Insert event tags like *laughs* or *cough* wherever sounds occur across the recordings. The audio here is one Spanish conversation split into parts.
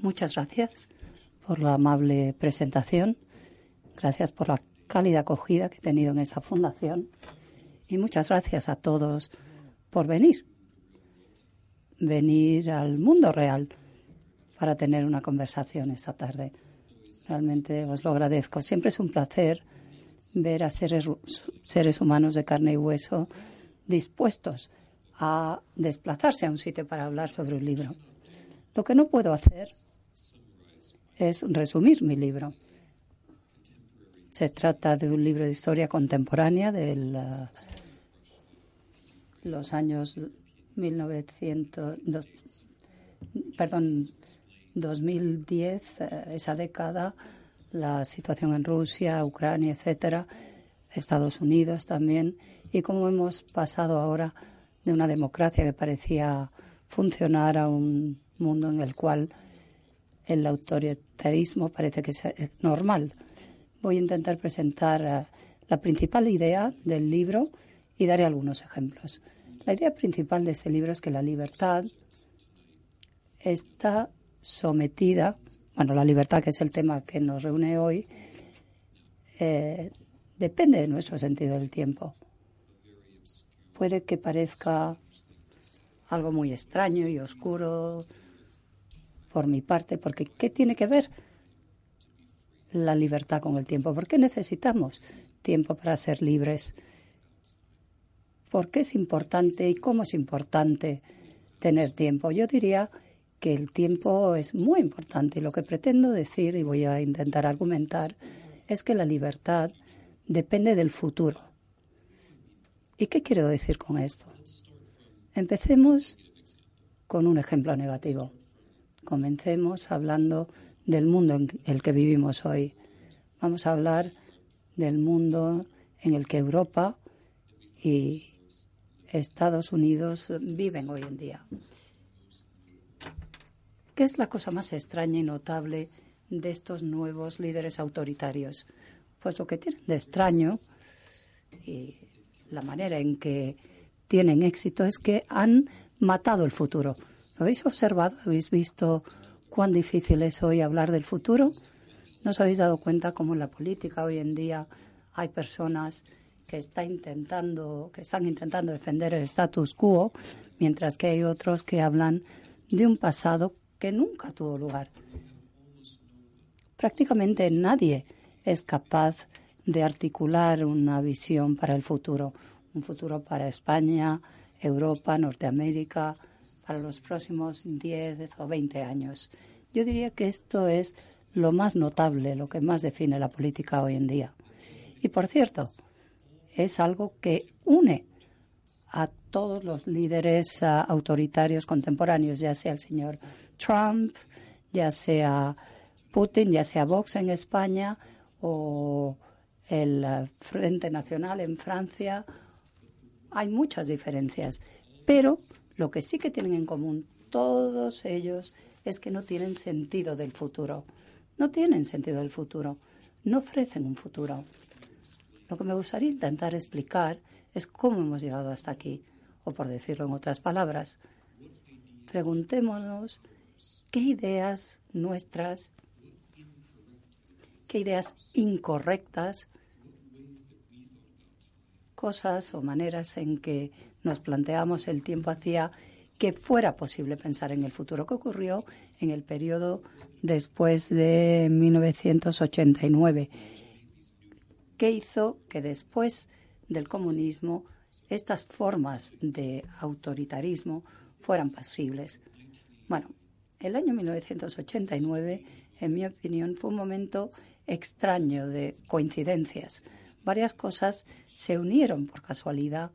Muchas gracias por la amable presentación. Gracias por la cálida acogida que he tenido en esta fundación. Y muchas gracias a todos por venir. Venir al mundo real para tener una conversación esta tarde. Realmente os lo agradezco. Siempre es un placer ver a seres, seres humanos de carne y hueso dispuestos a desplazarse a un sitio para hablar sobre un libro. Lo que no puedo hacer es resumir mi libro. Se trata de un libro de historia contemporánea de los años 1900, perdón, 2010, uh, esa década, la situación en Rusia, Ucrania, etcétera, Estados Unidos también, y cómo hemos pasado ahora de una democracia que parecía funcionar a un mundo en el cual el autoritarismo parece que es normal. Voy a intentar presentar eh, la principal idea del libro y daré algunos ejemplos. La idea principal de este libro es que la libertad está sometida, bueno, la libertad que es el tema que nos reúne hoy, eh, depende de nuestro sentido del tiempo. Puede que parezca algo muy extraño y oscuro por mi parte, porque ¿qué tiene que ver la libertad con el tiempo? ¿Por qué necesitamos tiempo para ser libres? ¿Por qué es importante y cómo es importante tener tiempo? Yo diría que el tiempo es muy importante y lo que pretendo decir, y voy a intentar argumentar, es que la libertad depende del futuro. ¿Y qué quiero decir con esto? Empecemos con un ejemplo negativo. Comencemos hablando del mundo en el que vivimos hoy. Vamos a hablar del mundo en el que Europa y Estados Unidos viven hoy en día. ¿Qué es la cosa más extraña y notable de estos nuevos líderes autoritarios? Pues lo que tienen de extraño y la manera en que tienen éxito es que han matado el futuro. ¿Lo habéis observado? ¿Habéis visto cuán difícil es hoy hablar del futuro? ¿No os habéis dado cuenta cómo en la política hoy en día hay personas que, está intentando, que están intentando defender el status quo, mientras que hay otros que hablan de un pasado que nunca tuvo lugar? Prácticamente nadie es capaz de articular una visión para el futuro un futuro para España, Europa, Norteamérica, para los próximos 10 o 20 años. Yo diría que esto es lo más notable, lo que más define la política hoy en día. Y por cierto, es algo que une a todos los líderes uh, autoritarios contemporáneos, ya sea el señor Trump, ya sea Putin, ya sea Vox en España o el uh, Frente Nacional en Francia hay muchas diferencias, pero lo que sí que tienen en común todos ellos es que no tienen sentido del futuro. No tienen sentido del futuro. No ofrecen un futuro. Lo que me gustaría intentar explicar es cómo hemos llegado hasta aquí, o por decirlo en otras palabras, preguntémonos qué ideas nuestras, qué ideas incorrectas cosas o maneras en que nos planteamos el tiempo hacía que fuera posible pensar en el futuro. ¿Qué ocurrió en el periodo después de 1989? ¿Qué hizo que después del comunismo estas formas de autoritarismo fueran posibles? Bueno, el año 1989, en mi opinión, fue un momento extraño de coincidencias varias cosas se unieron por casualidad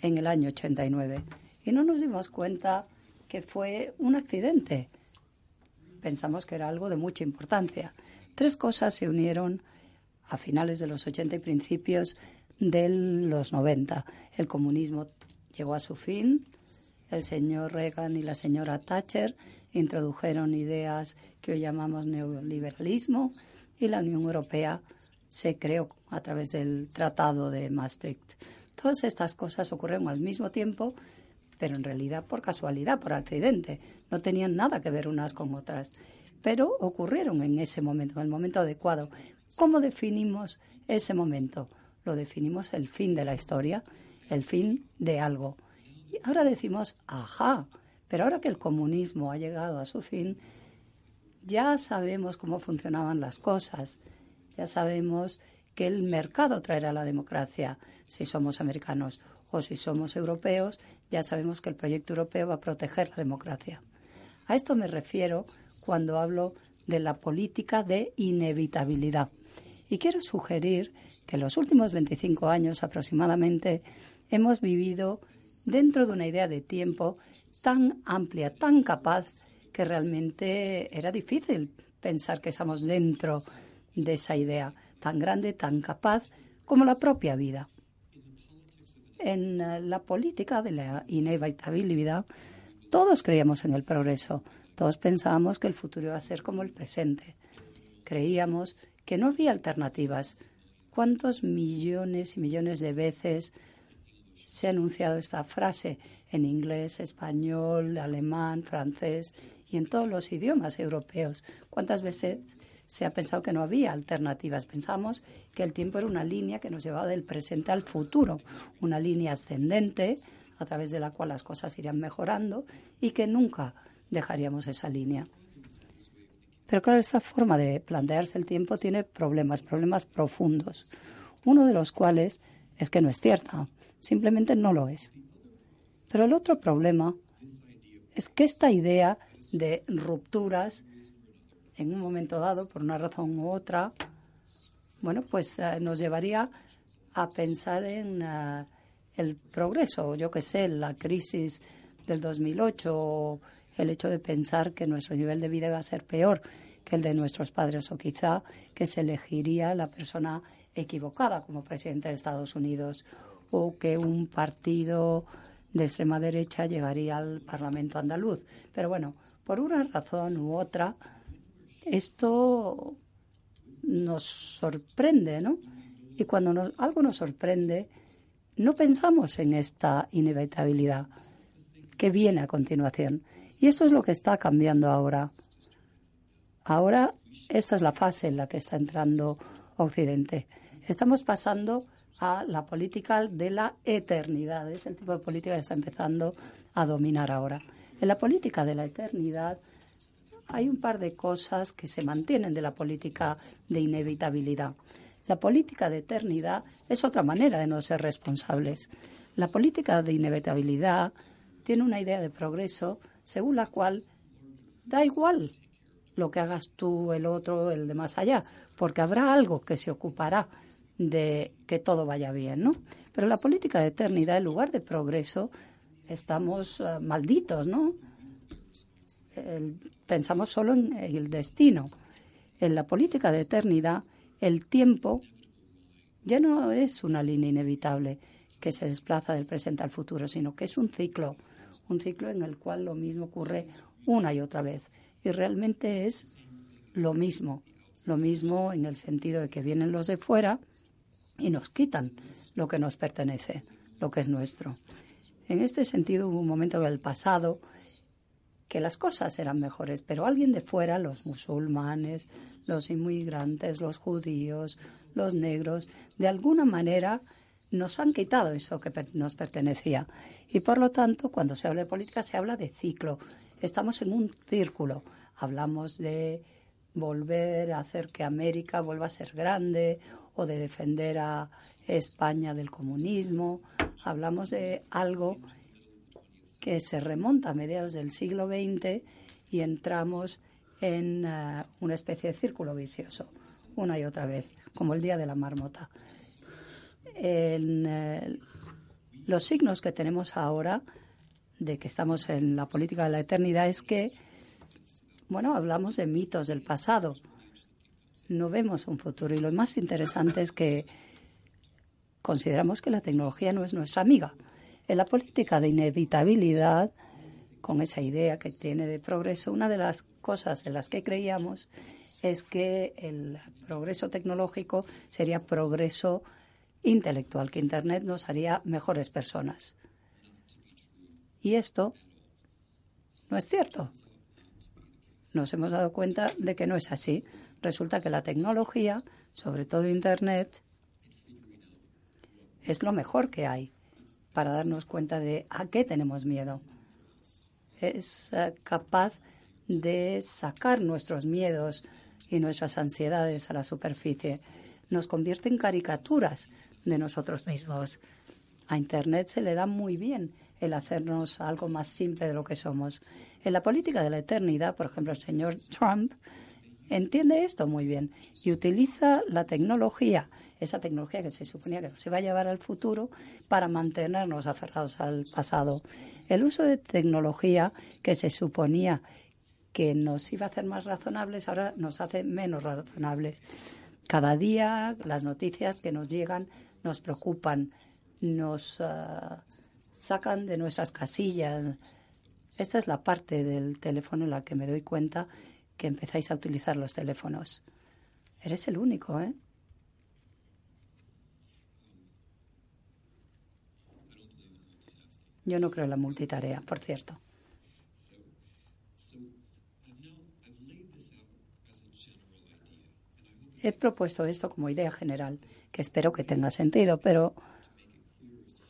en el año 89 y no nos dimos cuenta que fue un accidente. Pensamos que era algo de mucha importancia. Tres cosas se unieron a finales de los 80 y principios de los 90. El comunismo llegó a su fin, el señor Reagan y la señora Thatcher introdujeron ideas que hoy llamamos neoliberalismo y la Unión Europea se creó a través del Tratado de Maastricht. Todas estas cosas ocurrieron al mismo tiempo pero en realidad por casualidad, por accidente. No tenían nada que ver unas con otras, pero ocurrieron en ese momento, en el momento adecuado. ¿Cómo definimos ese momento? Lo definimos el fin de la historia, el fin de algo. Y ahora decimos, ajá, pero ahora que el comunismo ha llegado a su fin, ya sabemos cómo funcionaban las cosas, ya sabemos que el mercado traerá la democracia si somos americanos o si somos europeos, ya sabemos que el proyecto europeo va a proteger la democracia. A esto me refiero cuando hablo de la política de inevitabilidad. Y quiero sugerir que los últimos 25 años aproximadamente hemos vivido dentro de una idea de tiempo tan amplia, tan capaz, que realmente era difícil pensar que estamos dentro de esa idea tan grande, tan capaz como la propia vida. En eh, la política de la inevitabilidad, todos creíamos en el progreso, todos pensábamos que el futuro iba a ser como el presente. Creíamos que no había alternativas. ¿Cuántos millones y millones de veces se ha anunciado esta frase en inglés, español, alemán, francés y en todos los idiomas europeos? ¿Cuántas veces se ha pensado que no había alternativas? Pensamos que el tiempo era una línea que nos llevaba del presente al futuro, una línea ascendente a través de la cual las cosas irían mejorando y que nunca dejaríamos esa línea. Pero claro, esta forma de plantearse el tiempo tiene problemas, problemas profundos, uno de los cuales es que no es cierta simplemente no lo es. Pero el otro problema es que esta idea de rupturas en un momento dado, por una razón u otra, bueno, pues eh, nos llevaría a pensar en eh, el progreso, yo qué sé, la crisis del 2008 o el hecho de pensar que nuestro nivel de vida va a ser peor que el de nuestros padres o quizá que se elegiría la persona equivocada como presidente de Estados Unidos o que un partido de extrema derecha llegaría al Parlamento andaluz. Pero bueno, por una razón u otra, esto nos sorprende, ¿no? Y cuando algo nos sorprende, no pensamos en esta inevitabilidad que viene a continuación. Y eso es lo que está cambiando ahora. Ahora, esta es la fase en la que está entrando Occidente. Estamos pasando a la política de la eternidad. Es el tipo de política que está empezando a dominar ahora. En la política de la eternidad hay un par de cosas que se mantienen de la política de inevitabilidad. La política de eternidad es otra manera de no ser responsables. La política de inevitabilidad tiene una idea de progreso según la cual da igual lo que hagas tú, el otro, el de más allá, porque habrá algo que se ocupará de que todo vaya bien, ¿no? Pero la política de eternidad, en lugar de progreso, estamos eh, malditos, ¿no? Pensamos solo en el destino. En la política de eternidad, el tiempo ya no es una línea inevitable que se desplaza del presente al futuro, sino que es un ciclo, un ciclo en el cual lo mismo ocurre una y otra vez. Y realmente es lo mismo, lo mismo en el sentido de que vienen los de fuera y nos quitan lo que nos pertenece, lo que es nuestro. En este sentido hubo un momento en el pasado que las cosas eran mejores, pero alguien de fuera, los musulmanes, los inmigrantes, los judíos, los negros, de alguna manera nos han quitado eso que nos pertenecía. Y por lo tanto, cuando se habla de política, se habla de ciclo. Estamos en un círculo. Hablamos de volver a hacer que América vuelva a ser grande o de defender a España del comunismo. Hablamos de algo que se remonta a mediados del siglo XX y entramos en eh, una especie de círculo vicioso, una y otra vez, como el Día de la Marmota. Eh, los signos que tenemos ahora de que estamos en la política de la eternidad es que, bueno, hablamos de mitos del pasado, no vemos un futuro. Y lo más interesante es que consideramos que la tecnología no es nuestra amiga. En la política de inevitabilidad, con esa idea que tiene de progreso, una de las cosas en las que creíamos es que el progreso tecnológico sería progreso intelectual, que Internet nos haría mejores personas. Y esto no es cierto. Nos hemos dado cuenta de que no es así. Resulta que la tecnología, sobre todo Internet, es lo mejor que hay para darnos cuenta de a qué tenemos miedo. Es eh, capaz de sacar nuestros miedos y nuestras ansiedades a la superficie. Nos convierte en caricaturas de nosotros mismos. A Internet se le da muy bien el hacernos algo más simple de lo que somos. En la política de la eternidad, por ejemplo, el señor Trump entiende esto muy bien y utiliza la tecnología, esa tecnología que se suponía que nos iba a llevar al futuro, para mantenernos aferrados al pasado. El uso de tecnología que se suponía que nos iba a hacer más razonables, ahora nos hace menos razonables. Cada día las noticias que nos llegan nos preocupan, nos ah, sacan de nuestras casillas. Esta es la parte del teléfono en la que me doy cuenta que empezáis a utilizar los teléfonos. Eres el único, ¿eh? Yo no creo en la multitarea, por cierto. He propuesto esto como idea general, que espero que tenga sentido, pero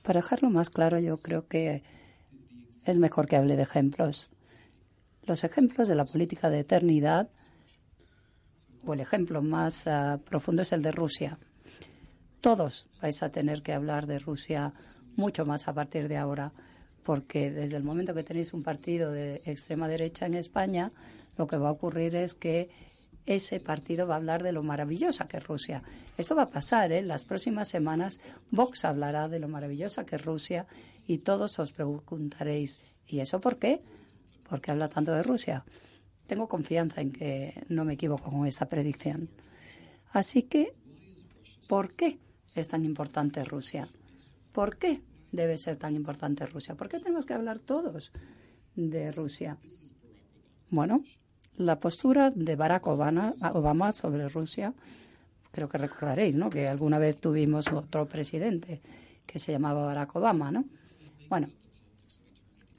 para dejarlo más claro, yo creo que es mejor que hable de ejemplos. Los ejemplos de la política de eternidad, o el ejemplo más ah, profundo es el de Rusia. Todos vais a tener que hablar de Rusia mucho más a partir de ahora, porque desde el momento que tenéis un partido de extrema derecha en España, lo que va a ocurrir es que ese partido va a hablar de lo maravillosa que es Rusia. Esto va a pasar, ¿eh? Las próximas semanas Vox hablará de lo maravillosa que es Rusia y todos os preguntaréis, ¿y eso por qué? Porque habla tanto de Rusia. Tengo confianza en que no me equivoco con esta predicción. Así que, ¿por qué es tan importante Rusia? ¿Por qué debe ser tan importante Rusia? ¿Por qué tenemos que hablar todos de Rusia? Bueno, la postura de Barack Obama, sobre Rusia, creo que recordaréis, ¿no? Que alguna vez tuvimos otro presidente que se llamaba Barack Obama, ¿no? Bueno,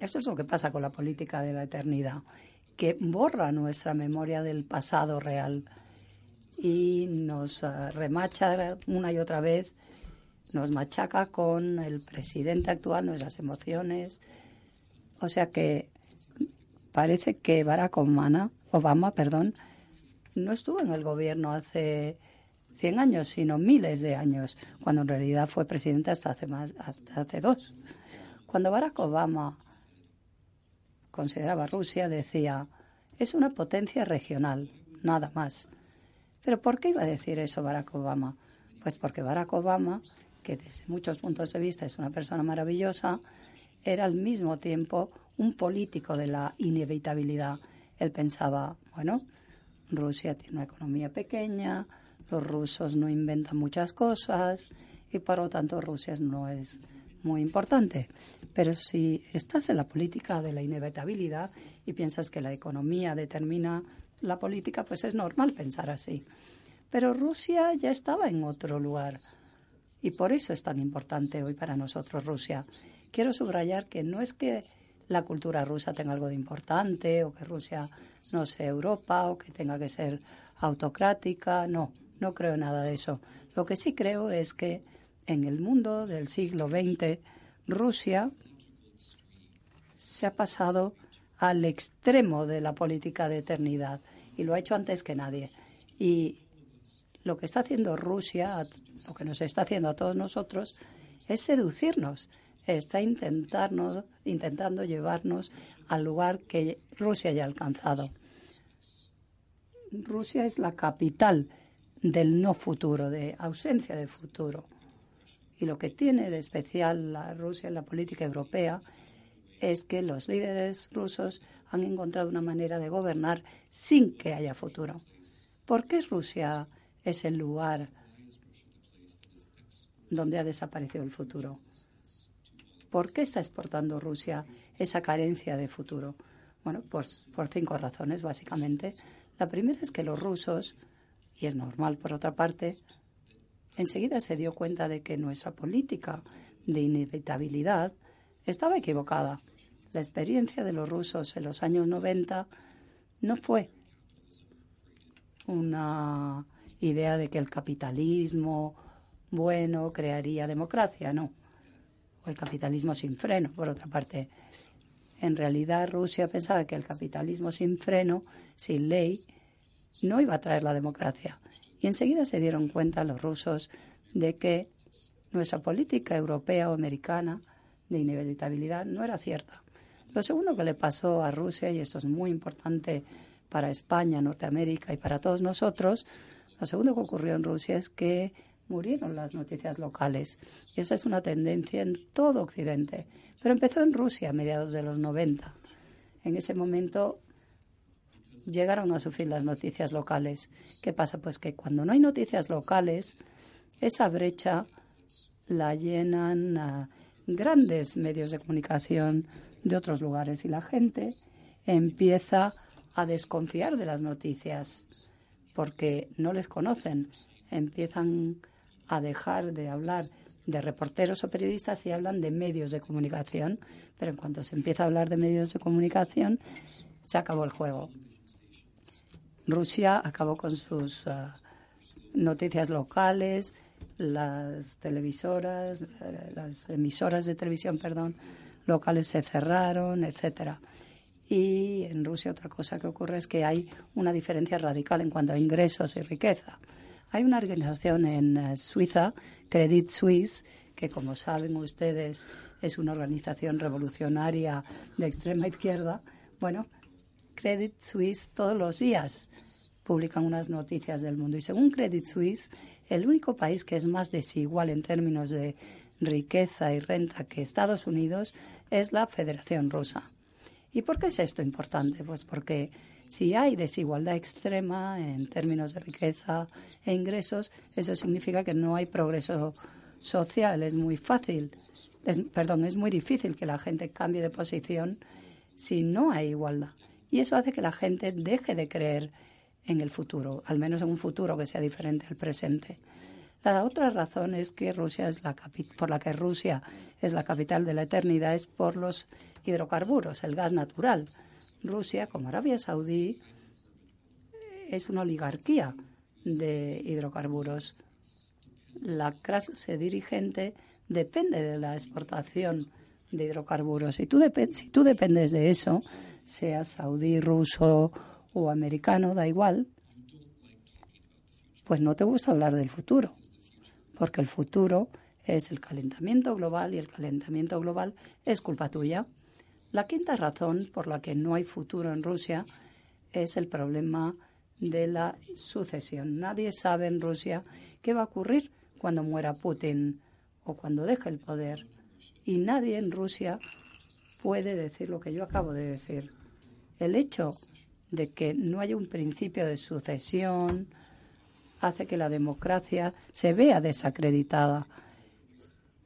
eso es lo que pasa con la política de la eternidad, que borra nuestra memoria del pasado real y nos eh, remacha una y otra vez, nos machaca con el presidente actual, nuestras emociones. O sea que parece que Barack Obama, Obama perdón, no estuvo en el gobierno hace 100 años, sino miles de años, cuando en realidad fue presidente hasta hace, más, hasta hace dos. Cuando Barack Obama consideraba Rusia, decía, es una potencia regional, nada más. Pero ¿por qué iba a decir eso Barack Obama? Pues porque Barack Obama, que desde muchos puntos de vista es una persona maravillosa, era al mismo tiempo un político de la inevitabilidad. Él pensaba, bueno, Rusia tiene una economía pequeña, los rusos no inventan muchas cosas y por lo tanto Rusia no es muy importante. Pero si estás en la política de la inevitabilidad y piensas que la economía determina la política, pues es normal pensar así. Pero Rusia ya estaba en otro lugar. Y por eso es tan importante hoy para nosotros Rusia. Quiero subrayar que no es que la cultura rusa tenga algo de importante o que Rusia no sea Europa o que tenga que ser autocrática. No, no creo nada de eso. Lo que sí creo es que en el mundo del siglo XX, Rusia se ha pasado al extremo de la política de eternidad y lo ha hecho antes que nadie. Y lo que está haciendo Rusia, lo que nos está haciendo a todos nosotros, es seducirnos. Está intentarnos, intentando llevarnos al lugar que Rusia ya ha alcanzado. Rusia es la capital del no futuro, de ausencia de futuro. Y lo que tiene de especial la Rusia en la política europea es que los líderes rusos han encontrado una manera de gobernar sin que haya futuro. ¿Por qué Rusia es el lugar donde ha desaparecido el futuro? ¿Por qué está exportando Rusia esa carencia de futuro? Bueno, pues por cinco razones, básicamente. La primera es que los rusos, y es normal por otra parte, enseguida se dio cuenta de que nuestra política de inevitabilidad estaba equivocada. La experiencia de los rusos en los años 90 no fue una idea de que el capitalismo bueno crearía democracia, no. O el capitalismo sin freno, por otra parte. En realidad Rusia pensaba que el capitalismo sin freno, sin ley, no iba a traer la democracia. Y enseguida se dieron cuenta los rusos de que nuestra política europea o americana de inevitabilidad no era cierta. Lo segundo que le pasó a Rusia, y esto es muy importante para España, Norteamérica y para todos nosotros, lo segundo que ocurrió en Rusia es que murieron las noticias locales. Y esa es una tendencia en todo Occidente. Pero empezó en Rusia a mediados de los 90. En ese momento llegaron a su fin las noticias locales. ¿Qué pasa? Pues que cuando no hay noticias locales, esa brecha la llenan grandes medios de comunicación de otros lugares y la gente empieza a desconfiar de las noticias porque no les conocen. Empiezan a dejar de hablar de reporteros o periodistas y hablan de medios de comunicación, pero en cuanto se empieza a hablar de medios de comunicación, se acabó el juego. Rusia acabó con sus ah, noticias locales, las televisoras, eh, las emisoras de televisión, perdón, locales se cerraron, etcétera. Y en Rusia otra cosa que ocurre es que hay una diferencia radical en cuanto a ingresos y riqueza. Hay una organización en eh, Suiza, Credit Suisse, que como saben ustedes es una organización revolucionaria de extrema izquierda. Bueno, Credit Suisse todos los días publican unas noticias del mundo. Y según Credit Suisse, el único país que es más desigual en términos de riqueza y renta que Estados Unidos es la Federación Rusa. ¿Y por qué es esto importante? Pues porque si hay desigualdad extrema en términos de riqueza e ingresos, eso significa que no hay progreso social. Es muy fácil, perdón, es muy difícil que la gente cambie de posición si no hay igualdad. Y eso hace que la gente deje de creer en el futuro, al menos en un futuro que sea diferente al presente. La otra razón es que Rusia es la por la que Rusia es la capital de la eternidad es por los hidrocarburos, el gas natural. Rusia, como Arabia Saudí, es una oligarquía de hidrocarburos. La clase dirigente depende de la exportación de hidrocarburos. Si tú, si tú dependes de eso, sea saudí, ruso o americano, da igual, pues no te gusta hablar del futuro, porque el futuro es el calentamiento global y el calentamiento global es culpa tuya. La quinta razón por la que no hay futuro en Rusia es el problema de la sucesión. Nadie sabe en Rusia qué va a ocurrir cuando muera Putin o cuando deje el poder. Y nadie en Rusia puede decir lo que yo acabo de decir. El hecho de que no haya un principio de sucesión hace que la democracia se vea desacreditada.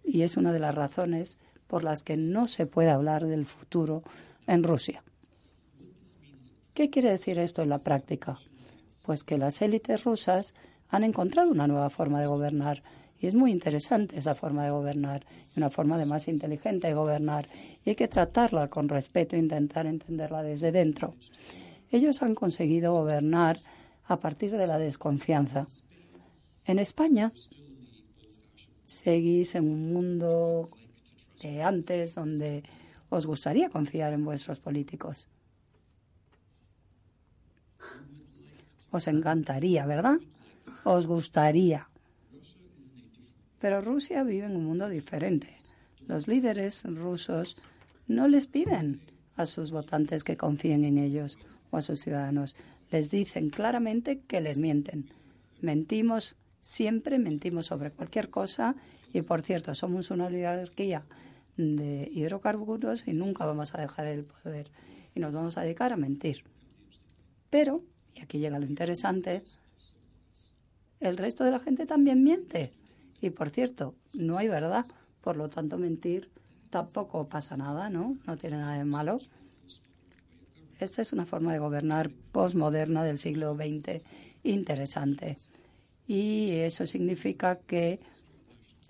Y es una de las razones por las que no se puede hablar del futuro en Rusia. ¿Qué quiere decir esto en la práctica? Pues que las élites rusas han encontrado una nueva forma de gobernar y es muy interesante esa forma de gobernar, una forma de más inteligente de gobernar y hay que tratarla con respeto intentar entenderla desde dentro. Ellos han conseguido gobernar a partir de la desconfianza. En España seguís en un mundo de antes donde os gustaría confiar en vuestros políticos. Os encantaría, ¿verdad? Os gustaría. Pero Rusia vive en un mundo diferente. Los líderes rusos no les piden a sus votantes que confíen en ellos a sus ciudadanos. Les dicen claramente que les mienten. Mentimos siempre, mentimos sobre cualquier cosa y, por cierto, somos una oligarquía de hidrocarburos y nunca vamos a dejar el poder y nos vamos a dedicar a mentir. Pero, y aquí llega lo interesante, el resto de la gente también miente. Y por cierto, no hay verdad, por lo tanto mentir tampoco pasa nada, ¿no? No tiene nada de malo. Esta es una forma de gobernar postmoderna del siglo XX interesante. Y eso significa que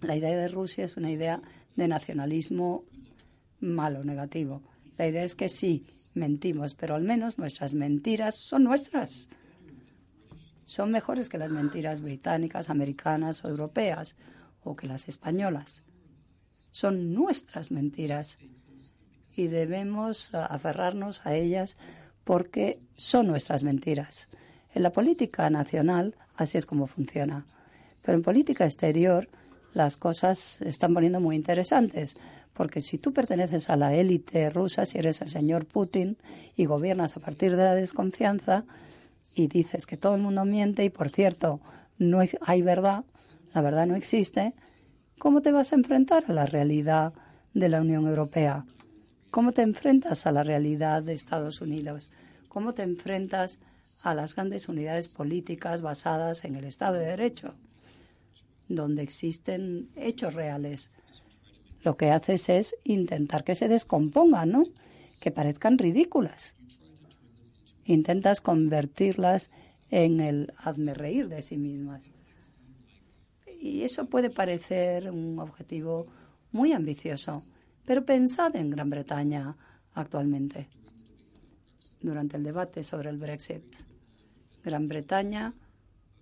la idea de Rusia es una idea de nacionalismo malo, negativo. La idea es que sí, mentimos, pero al menos nuestras mentiras son nuestras. Son mejores que las mentiras británicas, americanas o europeas, o que las españolas. Son nuestras mentiras y debemos aferrarnos a ellas porque son nuestras mentiras. En la política nacional así es como funciona. Pero en política exterior las cosas se están poniendo muy interesantes, porque si tú perteneces a la élite rusa, si eres el señor Putin y gobiernas a partir de la desconfianza y dices que todo el mundo miente y, por cierto, no hay verdad, la verdad no existe, ¿cómo te vas a enfrentar a la realidad de la Unión Europea? ¿Cómo te enfrentas a la realidad de Estados Unidos? ¿Cómo te enfrentas a las grandes unidades políticas basadas en el Estado de Derecho? donde existen hechos reales. Lo que haces es intentar que se descompongan, ¿no? Que parezcan ridículas. Intentas convertirlas en el hazme reír de sí mismas. Y eso puede parecer un objetivo muy ambicioso, pero pensad en Gran Bretaña actualmente, durante el debate sobre el Brexit. Gran Bretaña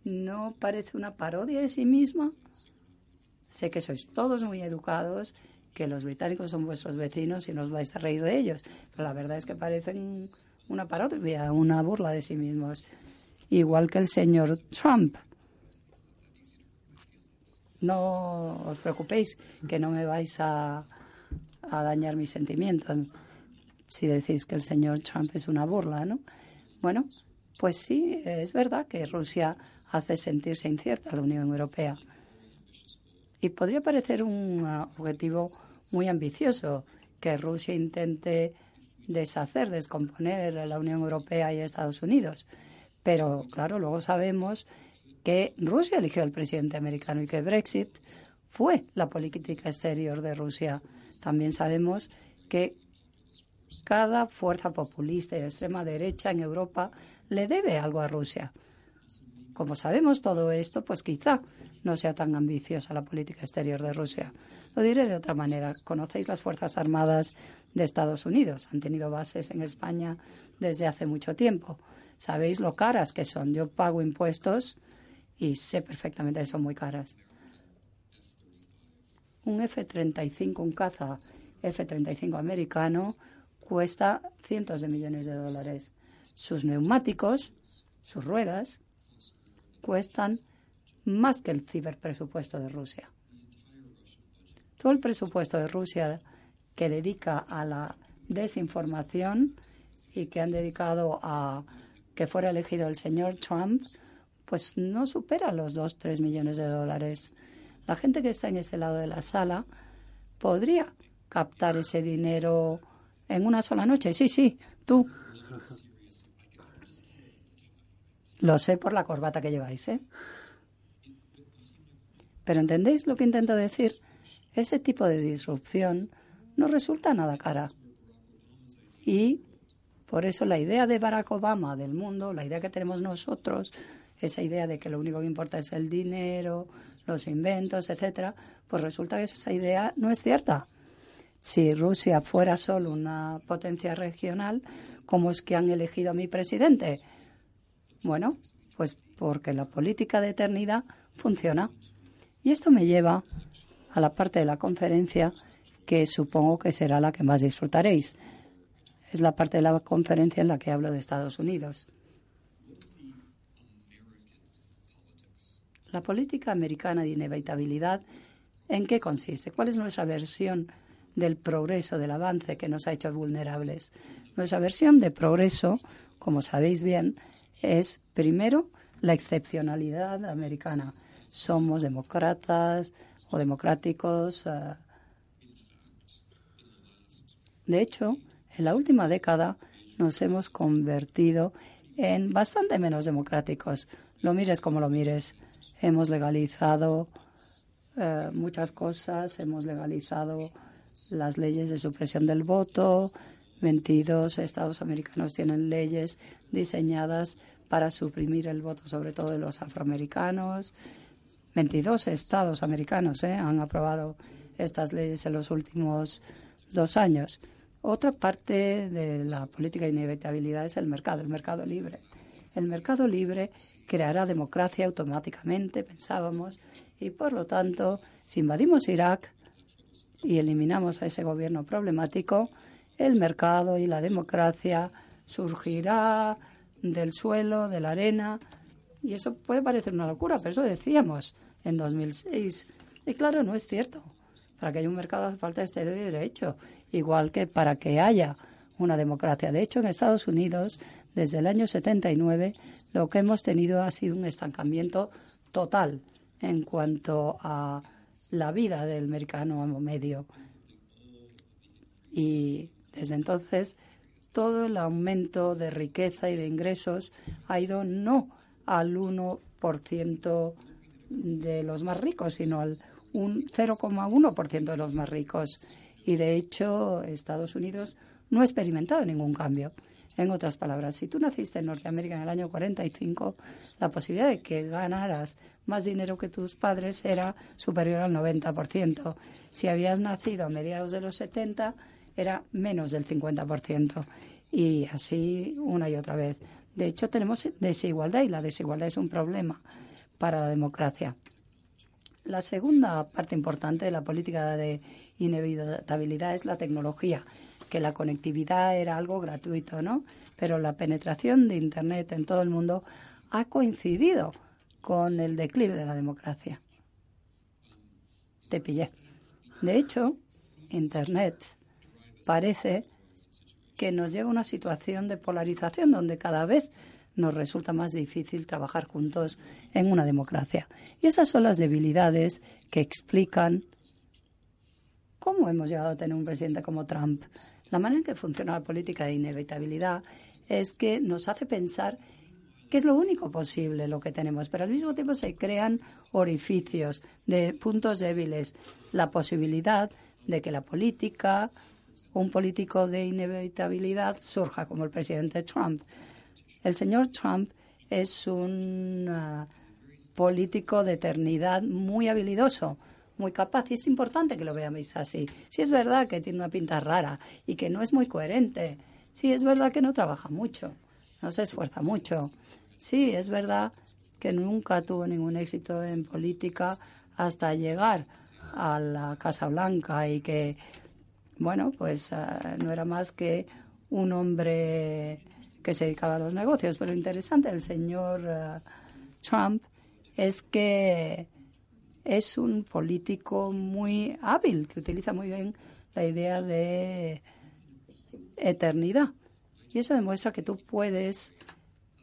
no parece una parodia de sí misma. Sé que sois todos muy educados, que los británicos son vuestros vecinos y no os vais a reír de ellos, pero la verdad es que parecen una parodia, una burla de sí mismos. Igual que el señor Trump. No os preocupéis que no me vais a, a dañar mis sentimientos si decís que el señor Trump es una burla, ¿no? Bueno, pues sí, es verdad que Rusia hace sentirse incierta a la Unión Europea. Y podría parecer un objetivo muy ambicioso que Rusia intente deshacer, descomponer la Unión Europea y Estados Unidos. Pero, claro, luego sabemos que Rusia eligió al presidente americano y que Brexit fue la política exterior de Rusia. También sabemos que cada fuerza populista y de extrema derecha en Europa le debe algo a Rusia. Como sabemos todo esto, pues quizá no sea tan ambiciosa la política exterior de Rusia. Lo diré de otra manera. Conocéis las Fuerzas Armadas de Estados Unidos. Han tenido bases en España desde hace mucho tiempo. Sabéis lo caras que son. Yo pago impuestos y sé perfectamente que son muy caras. Un F-35, un caza F-35 americano, cuesta cientos de millones de dólares. Sus neumáticos, sus ruedas, cuestan más que el ciberpresupuesto de Rusia. Todo el presupuesto de Rusia que dedica a la desinformación y que han dedicado a que fuera elegido el señor Trump, pues no supera los 2, 3 millones de dólares. La gente que está en este lado de la sala podría captar ese dinero en una sola noche. Sí, sí, tú. Lo sé por la corbata que lleváis, ¿eh? Pero ¿entendéis lo que intento decir? Ese tipo de disrupción no resulta nada cara. Y por eso la idea de Barack Obama del mundo, la idea que tenemos nosotros, esa idea de que lo único que importa es el dinero, los inventos, etcétera, pues resulta que esa idea no es cierta. Si Rusia fuera solo una potencia regional, ¿cómo es que han elegido a mi presidente? Bueno, pues porque la política de eternidad funciona. Y esto me lleva a la parte de la conferencia que supongo que será la que más disfrutaréis. Es la parte de la conferencia en la que hablo de Estados Unidos. La política americana de inevitabilidad, ¿en qué consiste? ¿Cuál es nuestra versión del progreso, del avance que nos ha hecho vulnerables? Nuestra versión de progreso, como sabéis bien, es, primero, la excepcionalidad americana. Somos demócratas o democráticos. Eh. De hecho, en la última década nos hemos convertido en bastante menos democráticos. Lo mires como lo mires. Hemos legalizado eh, muchas cosas, hemos legalizado las leyes de supresión del voto, 22 estados americanos tienen leyes diseñadas para suprimir el voto, sobre todo de los afroamericanos. 22 estados americanos ¿eh? han aprobado estas leyes en los últimos dos años. Otra parte de la política de inevitabilidad es el mercado, el mercado libre. El mercado libre creará democracia automáticamente, pensábamos, y por lo tanto, si invadimos Irak y eliminamos a ese gobierno problemático, el mercado y la democracia surgirá del suelo, de la arena, y eso puede parecer una locura, pero eso decíamos en 2006. Y claro, no es cierto. Para que haya un mercado hace falta este derecho, igual que para que haya una democracia. De hecho, en Estados Unidos, desde el año 79, lo que hemos tenido ha sido un estancamiento total en cuanto a la vida del americano medio. Y desde entonces, todo el aumento de riqueza y de ingresos ha ido no al 1% de los más ricos, sino al un 0,1% de los más ricos. Y de hecho, Estados Unidos no ha experimentado ningún cambio. En otras palabras, si tú naciste en Norteamérica en el año 45, la posibilidad de que ganaras más dinero que tus padres era superior al 90%. Si habías nacido a mediados de los 70, era menos del 50%. Y así una y otra vez. De hecho, tenemos desigualdad y la desigualdad es un problema para la democracia. La segunda parte importante de la política de inevitabilidad es la tecnología, que la conectividad era algo gratuito, ¿no? Pero la penetración de Internet en todo el mundo ha coincidido con el declive de la democracia. Te pillé. De hecho, Internet parece que nos lleva a una situación de polarización donde cada vez nos resulta más difícil trabajar juntos en una democracia. Y esas son las debilidades que explican cómo hemos llegado a tener un presidente como Trump. La manera en que funciona la política de inevitabilidad es que nos hace pensar que es lo único posible lo que tenemos, pero al mismo tiempo se crean orificios de puntos débiles, la posibilidad de que la política, un político de inevitabilidad surja como el presidente Trump. El señor Trump es un uh, político de eternidad muy habilidoso, muy capaz y es importante que lo veáis así. Si es verdad que tiene una pinta rara y que no es muy coherente, sí es verdad que no trabaja mucho, no se esfuerza mucho, sí es verdad que nunca tuvo ningún éxito en política hasta llegar a la Casa Blanca y que, bueno, pues uh, no era más que un hombre que se dedicaba a los negocios. Pero lo interesante del señor eh, Trump es que es un político muy hábil, que utiliza muy bien la idea de eternidad. Y eso demuestra que tú puedes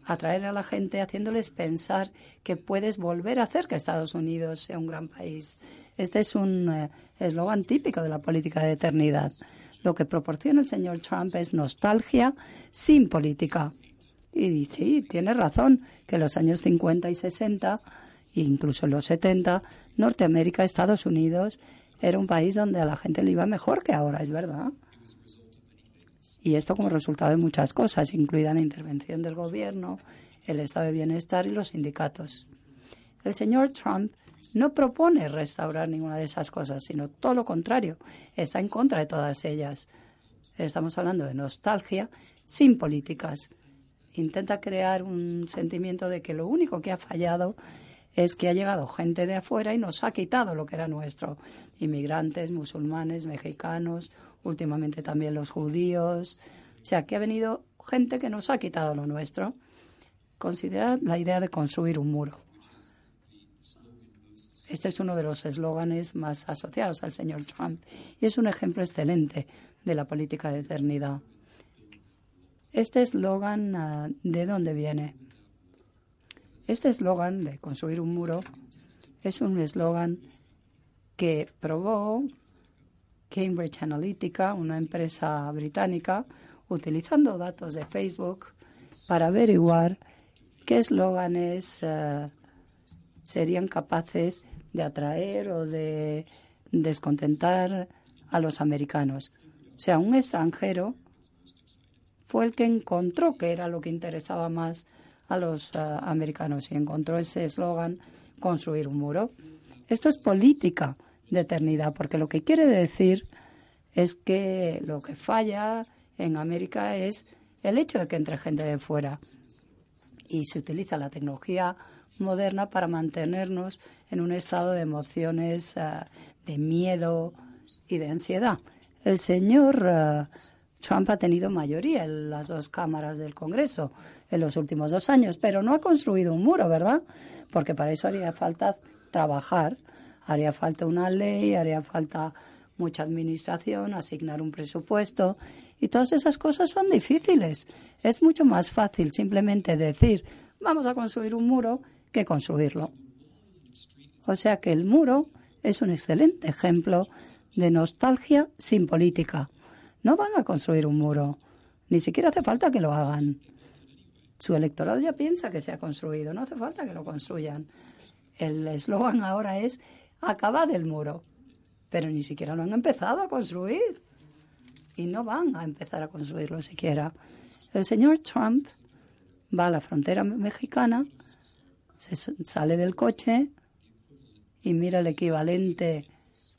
atraer a la gente haciéndoles pensar que puedes volver a hacer que Estados Unidos sea un gran país. Este es un eh, eslogan típico de la política de eternidad. Lo que proporciona el señor Trump es nostalgia sin política. Y sí, tiene razón que en los años 50 y 60, e incluso en los 70, Norteamérica, Estados Unidos, era un país donde a la gente le iba mejor que ahora, es verdad. Y esto como resultado de muchas cosas, incluida la intervención del gobierno, el estado de bienestar y los sindicatos. El señor Trump no propone restaurar ninguna de esas cosas, sino todo lo contrario, está en contra de todas ellas. Estamos hablando de nostalgia sin políticas. Intenta crear un sentimiento de que lo único que ha fallado es que ha llegado gente de afuera y nos ha quitado lo que era nuestro. Inmigrantes, musulmanes, mexicanos, últimamente también los judíos. O sea, que ha venido gente que nos ha quitado lo nuestro. Considera la idea de construir un muro. Este es uno de los eslóganes más asociados al señor Trump y es un ejemplo excelente de la política de eternidad. Este eslogan, ah, ¿de dónde viene? Este eslogan de construir un muro es un eslogan que probó Cambridge Analytica, una empresa británica, utilizando datos de Facebook para averiguar qué eslóganes ah, serían capaces de atraer o de descontentar a los americanos. O sea, un extranjero fue el que encontró que era lo que interesaba más a los ah, americanos y encontró ese eslogan, construir un muro. Esto es política de eternidad, porque lo que quiere decir es que lo que falla en América es el hecho de que entre gente de fuera y se utiliza la tecnología moderna para mantenernos en un estado de emociones eh, de miedo y de ansiedad. El señor eh, Trump ha tenido mayoría en las dos cámaras del Congreso en los últimos dos años, pero no ha construido un muro, ¿verdad? Porque para eso haría falta trabajar, haría falta una ley, haría falta mucha administración, asignar un presupuesto y todas esas cosas son difíciles. Es mucho más fácil simplemente decir vamos a construir un muro que construirlo. O sea que el muro es un excelente ejemplo de nostalgia sin política. No van a construir un muro, ni siquiera hace falta que lo hagan. Su electorado ya piensa que se ha construido, no hace falta que lo construyan. El eslogan ahora es acabad el muro pero ni siquiera lo han empezado a construir. Y no van a empezar a construirlo siquiera. El señor Trump va a la frontera mexicana, se sale del coche y mira el equivalente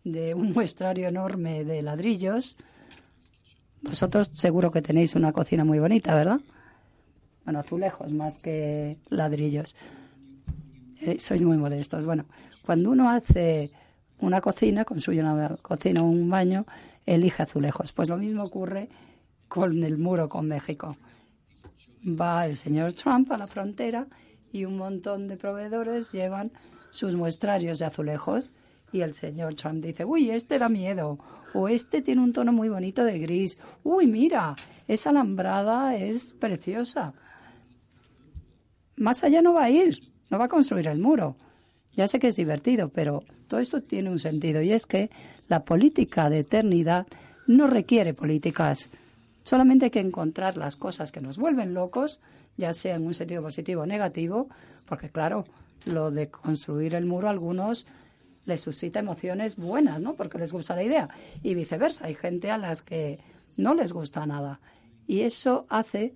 de un *laughs* muestrario enorme de ladrillos. Vosotros seguro que tenéis una cocina muy bonita, ¿verdad? Bueno, azulejos más que ladrillos. Eh, sois muy modestos. Bueno, cuando uno hace una cocina, construye una cocina o un baño, elige azulejos. Pues lo mismo ocurre con el muro con México. Va el señor Trump a la frontera y un montón de proveedores llevan sus muestrarios de azulejos y el señor Trump dice, uy, este da miedo, o este tiene un tono muy bonito de gris, uy, mira, esa alambrada es preciosa. Más allá no va a ir, no va a construir el muro. Ya sé que es divertido, pero todo esto tiene un sentido y es que la política de eternidad no requiere políticas. Solamente hay que encontrar las cosas que nos vuelven locos, ya sea en un sentido positivo o negativo, porque claro, lo de construir el muro a algunos les suscita emociones buenas, ¿no? Porque les gusta la idea. Y viceversa, hay gente a las que no les gusta nada. Y eso hace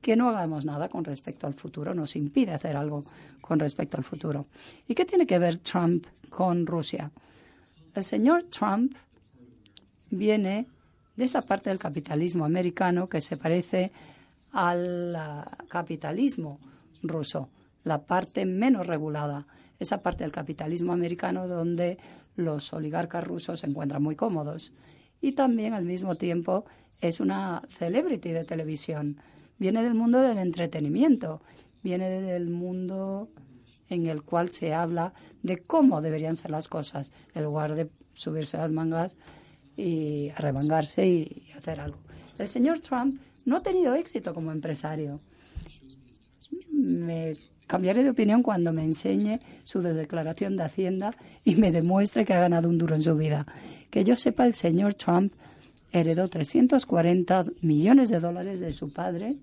que no hagamos nada con respecto al futuro, nos impide hacer algo con respecto al futuro. ¿Y qué tiene que ver Trump con Rusia? El señor Trump viene de esa parte del capitalismo americano que se parece al capitalismo ruso, la parte menos regulada, esa parte del capitalismo americano donde los oligarcas rusos se encuentran muy cómodos. Y también al mismo tiempo es una celebrity de televisión viene del mundo del entretenimiento, viene del mundo en el cual se habla de cómo deberían ser las cosas, en lugar de subirse las mangas y arremangarse y hacer algo. El señor Trump no ha tenido éxito como empresario. Me cambiaré de opinión cuando me enseñe su declaración de Hacienda y me demuestre que ha ganado un duro en su vida. Que yo sepa, el señor Trump heredó 340 millones de dólares de su padre,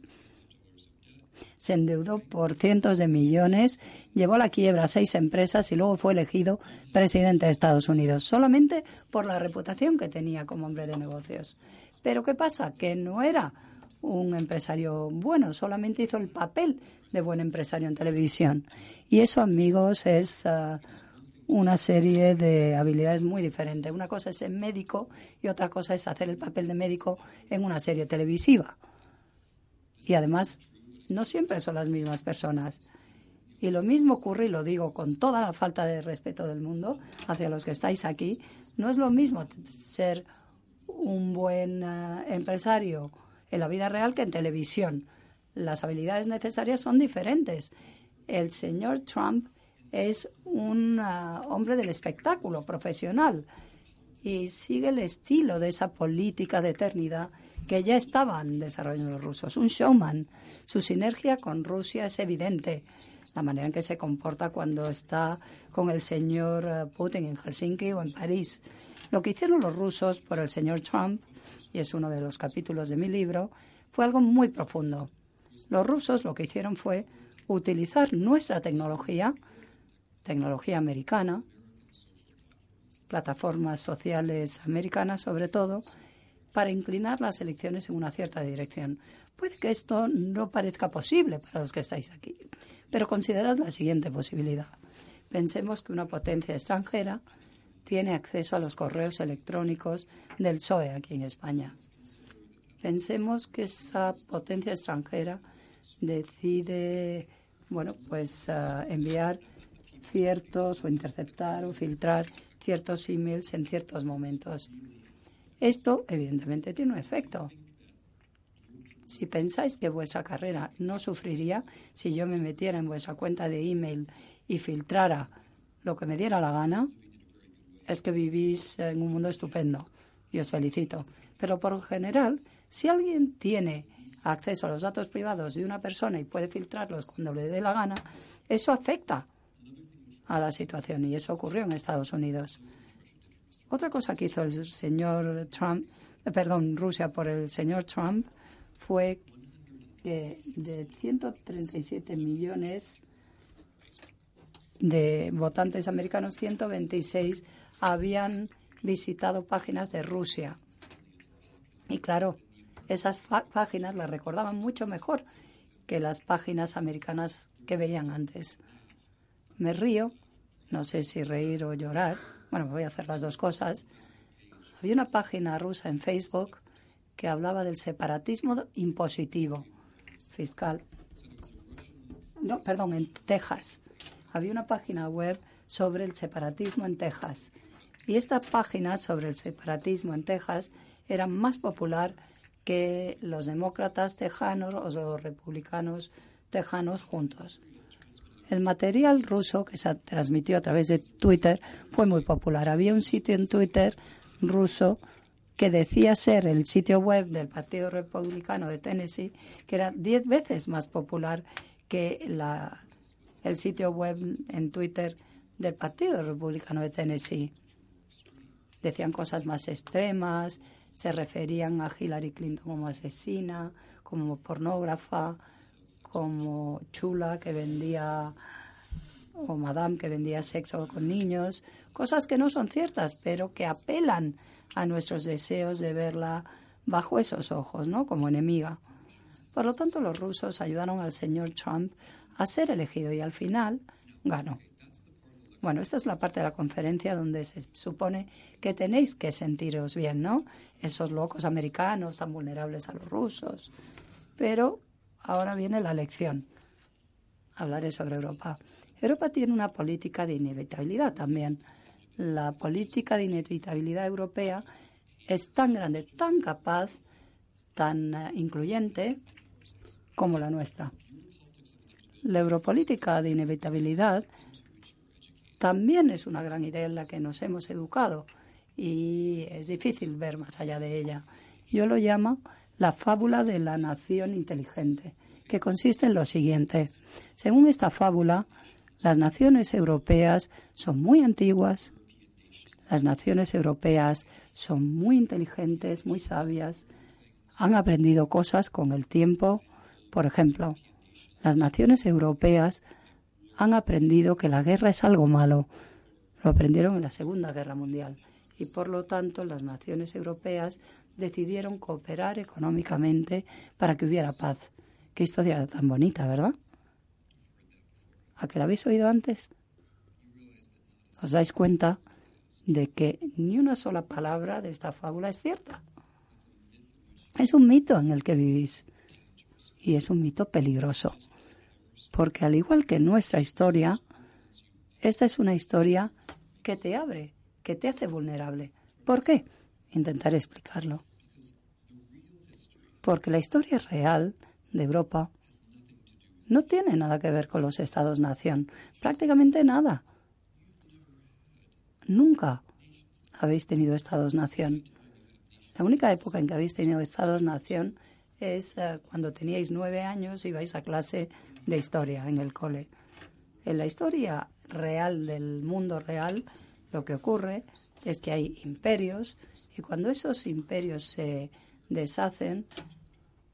se endeudó por cientos de millones, llevó a la quiebra a seis empresas y luego fue elegido presidente de Estados Unidos, solamente por la reputación que tenía como hombre de negocios. Pero ¿qué pasa? Que no era un empresario bueno, solamente hizo el papel de buen empresario en televisión. Y eso, amigos, es ah, una serie de habilidades muy diferentes. Una cosa es ser médico y otra cosa es hacer el papel de médico en una serie televisiva. Y además, no siempre son las mismas personas. Y lo mismo ocurre, y lo digo con toda la falta de respeto del mundo hacia los que estáis aquí, no es lo mismo ser un buen eh, empresario en la vida real que en televisión. Las habilidades necesarias son diferentes. El señor Trump es un ah, hombre del espectáculo profesional y sigue el estilo de esa política de eternidad que ya estaban desarrollando los rusos. Un showman. Su sinergia con Rusia es evidente. La manera en que se comporta cuando está con el señor ah, Putin en Helsinki o en París. Lo que hicieron los rusos por el señor Trump, y es uno de los capítulos de mi libro, fue algo muy profundo. Los rusos lo que hicieron fue utilizar nuestra tecnología tecnología americana, plataformas sociales americanas sobre todo, para inclinar las elecciones en una cierta dirección. Puede que esto no parezca posible para los que estáis aquí, pero considerad la siguiente posibilidad. Pensemos que una potencia extranjera tiene acceso a los correos electrónicos del PSOE aquí en España. Pensemos que esa potencia extranjera decide, bueno, pues uh, enviar ciertos o interceptar o filtrar ciertos emails en ciertos momentos. Esto, evidentemente, tiene un efecto. Si pensáis que vuestra carrera no sufriría si yo me metiera en vuestra cuenta de email y filtrara lo que me diera la gana, es que vivís en un mundo estupendo y os felicito. Pero por general, si alguien tiene acceso a los datos privados de una persona y puede filtrarlos cuando le dé la gana, eso afecta a la situación y eso ocurrió en Estados Unidos. Otra cosa que hizo el señor Trump, eh, perdón, Rusia por el señor Trump fue que de 137 millones de votantes americanos, 126 habían visitado páginas de Rusia. Y claro, esas páginas las recordaban mucho mejor que las páginas americanas que veían antes. Me río, no sé si reír o llorar, bueno, voy a hacer las dos cosas. Había una página rusa en Facebook que hablaba del separatismo impositivo fiscal. No, perdón, en Texas. Había una página web sobre el separatismo en Texas. Y esta página sobre el separatismo en Texas era más popular que los demócratas tejanos o los republicanos tejanos juntos. El material ruso que se transmitió a través de Twitter fue muy popular. Había un sitio en Twitter ruso que decía ser el sitio web del Partido Republicano de Tennessee, que era diez veces más popular que la, el sitio web en Twitter del Partido Republicano de Tennessee. Decían cosas más extremas, se referían a Hillary Clinton como asesina, como pornógrafa, como chula que vendía o madame que vendía sexo con niños, cosas que no son ciertas, pero que apelan a nuestros deseos de verla bajo esos ojos, ¿no? Como enemiga. Por lo tanto, los rusos ayudaron al señor Trump a ser elegido y al final ganó. Bueno, esta es la parte de la conferencia donde se supone que tenéis que sentiros bien, ¿no? Esos locos americanos tan vulnerables a los rusos. Pero ahora viene la lección. Hablaré sobre Europa. Europa tiene una política de inevitabilidad también. La política de inevitabilidad europea es tan grande, tan capaz, tan eh, incluyente como la nuestra. La europolítica de inevitabilidad también es una gran idea en la que nos hemos educado y es difícil ver más allá de ella. Yo lo llamo la fábula de la nación inteligente, que consiste en lo siguiente. Según esta fábula, las naciones europeas son muy antiguas, las naciones europeas son muy inteligentes, muy sabias, han aprendido cosas con el tiempo. Por ejemplo, las naciones europeas han aprendido que la guerra es algo malo. Lo aprendieron en la Segunda Guerra Mundial y por lo tanto las naciones europeas decidieron cooperar económicamente para que hubiera paz. Qué historia tan bonita, ¿verdad? ¿A qué la habéis oído antes? Os dais cuenta de que ni una sola palabra de esta fábula es cierta. Es un mito en el que vivís y es un mito peligroso porque al igual que nuestra historia, esta es una historia que te abre, que te hace vulnerable. ¿Por qué? Intentaré explicarlo. Porque la historia real de Europa no tiene nada que ver con los estados-nación, prácticamente nada. Nunca habéis tenido estados-nación. La única época en que habéis tenido estados-nación es eh, cuando teníais nueve años y vais a clase de historia en el cole. En la historia real del mundo real, lo que ocurre es que hay imperios y cuando esos imperios se deshacen,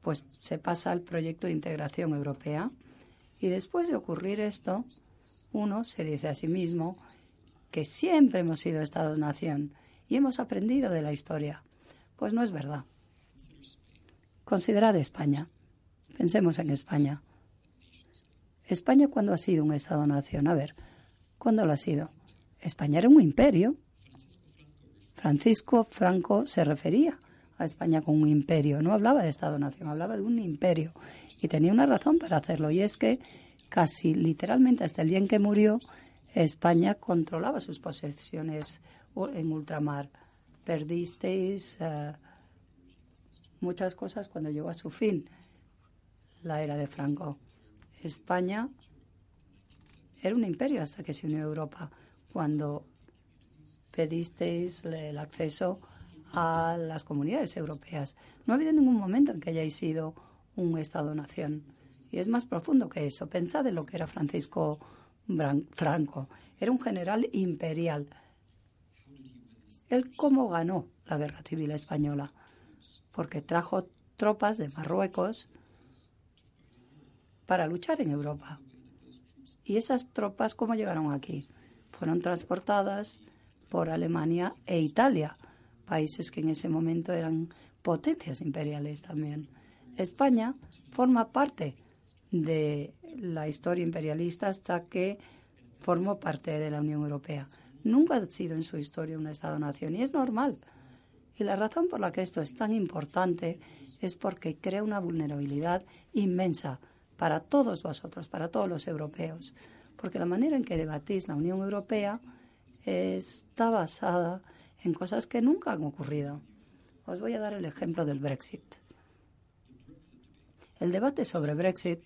pues se pasa al proyecto de integración europea. Y después de ocurrir esto, uno se dice a sí mismo que siempre hemos sido Estados-nación y hemos aprendido de la historia. Pues no es verdad. Considerad España. Pensemos en España. España, ¿cuándo ha sido un Estado-nación? A ver, ¿cuándo lo ha sido? España era un imperio. Francisco Franco se refería a España como un imperio, no hablaba de Estado-nación, hablaba de un imperio. Y tenía una razón para hacerlo, y es que casi literalmente hasta el día en que murió, España controlaba sus posesiones en ultramar. Perdisteis uh, muchas cosas cuando llegó a su fin la era de Franco. España era un imperio hasta que se unió a Europa. Cuando pedisteis el acceso a las comunidades europeas. No ha habido ningún momento en que hayáis sido un Estado-nación. Y es más profundo que eso. Pensad en lo que era Francisco Franco. Era un general imperial. Él cómo ganó la guerra civil española. Porque trajo tropas de Marruecos para luchar en Europa. ¿Y esas tropas cómo llegaron aquí? Fueron transportadas por Alemania e Italia, países que en ese momento eran potencias imperiales también. España forma parte de la historia imperialista hasta que formó parte de la Unión Europea. Nunca ha sido en su historia un Estado-nación y es normal. Y la razón por la que esto es tan importante es porque crea una vulnerabilidad inmensa para todos vosotros, para todos los europeos. Porque la manera en que debatís la Unión Europea está basada en cosas que nunca han ocurrido. Os voy a dar el ejemplo del Brexit. El debate sobre Brexit,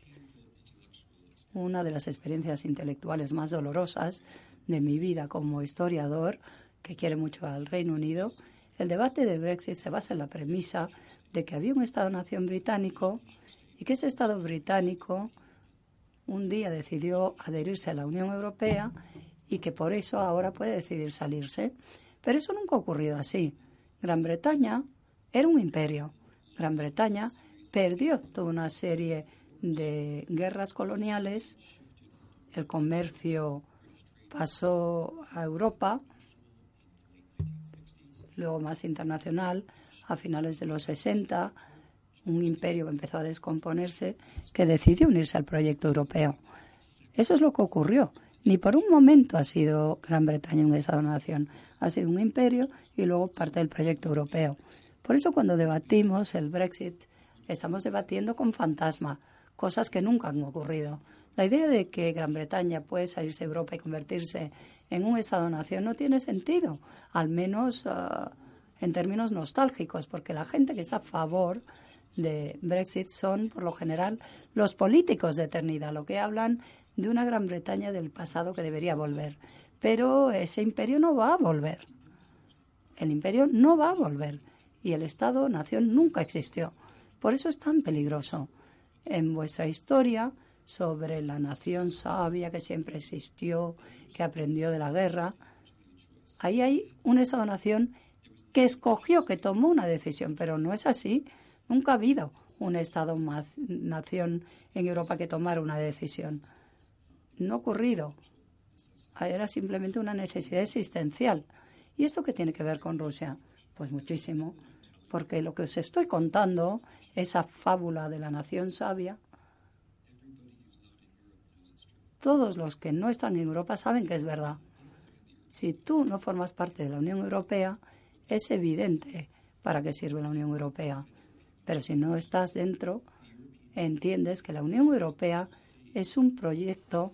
una de las experiencias intelectuales más dolorosas de mi vida como historiador, que quiere mucho al Reino Unido, el debate de Brexit se basa en la premisa de que había un Estado-nación británico y que ese Estado británico un día decidió adherirse a la Unión Europea y que por eso ahora puede decidir salirse. Pero eso nunca ha ocurrido así. Gran Bretaña era un imperio. Gran Bretaña perdió toda una serie de guerras coloniales, el comercio pasó a Europa, luego más internacional, a finales de los 60, un imperio que empezó a descomponerse, que decidió unirse al proyecto europeo. Eso es lo que ocurrió. Ni por un momento ha sido Gran Bretaña un Estado-nación. Ha sido un imperio y luego parte del proyecto europeo. Por eso cuando debatimos el Brexit, estamos debatiendo con fantasma, cosas que nunca han ocurrido. La idea de que Gran Bretaña puede salirse de Europa y convertirse en un Estado-nación no tiene sentido, al menos uh, en términos nostálgicos, porque la gente que está a favor de Brexit son, por lo general, los políticos de eternidad, lo que hablan de una Gran Bretaña del pasado que debería volver. Pero ese imperio no va a volver. El imperio no va a volver. Y el Estado-nación nunca existió. Por eso es tan peligroso. En vuestra historia sobre la nación sabia que siempre existió, que aprendió de la guerra, ahí hay un Estado-nación que escogió, que tomó una decisión, pero no es así. Nunca ha habido un Estado-nación en Europa que tomara una decisión no ha ocurrido. Era simplemente una necesidad existencial. ¿Y esto qué tiene que ver con Rusia? Pues muchísimo, porque lo que os estoy contando, esa fábula de la nación sabia, todos los que no están en Europa saben que es verdad. Si tú no formas parte de la Unión Europea, es evidente para qué sirve la Unión Europea. Pero si no estás dentro, entiendes que la Unión Europea es un proyecto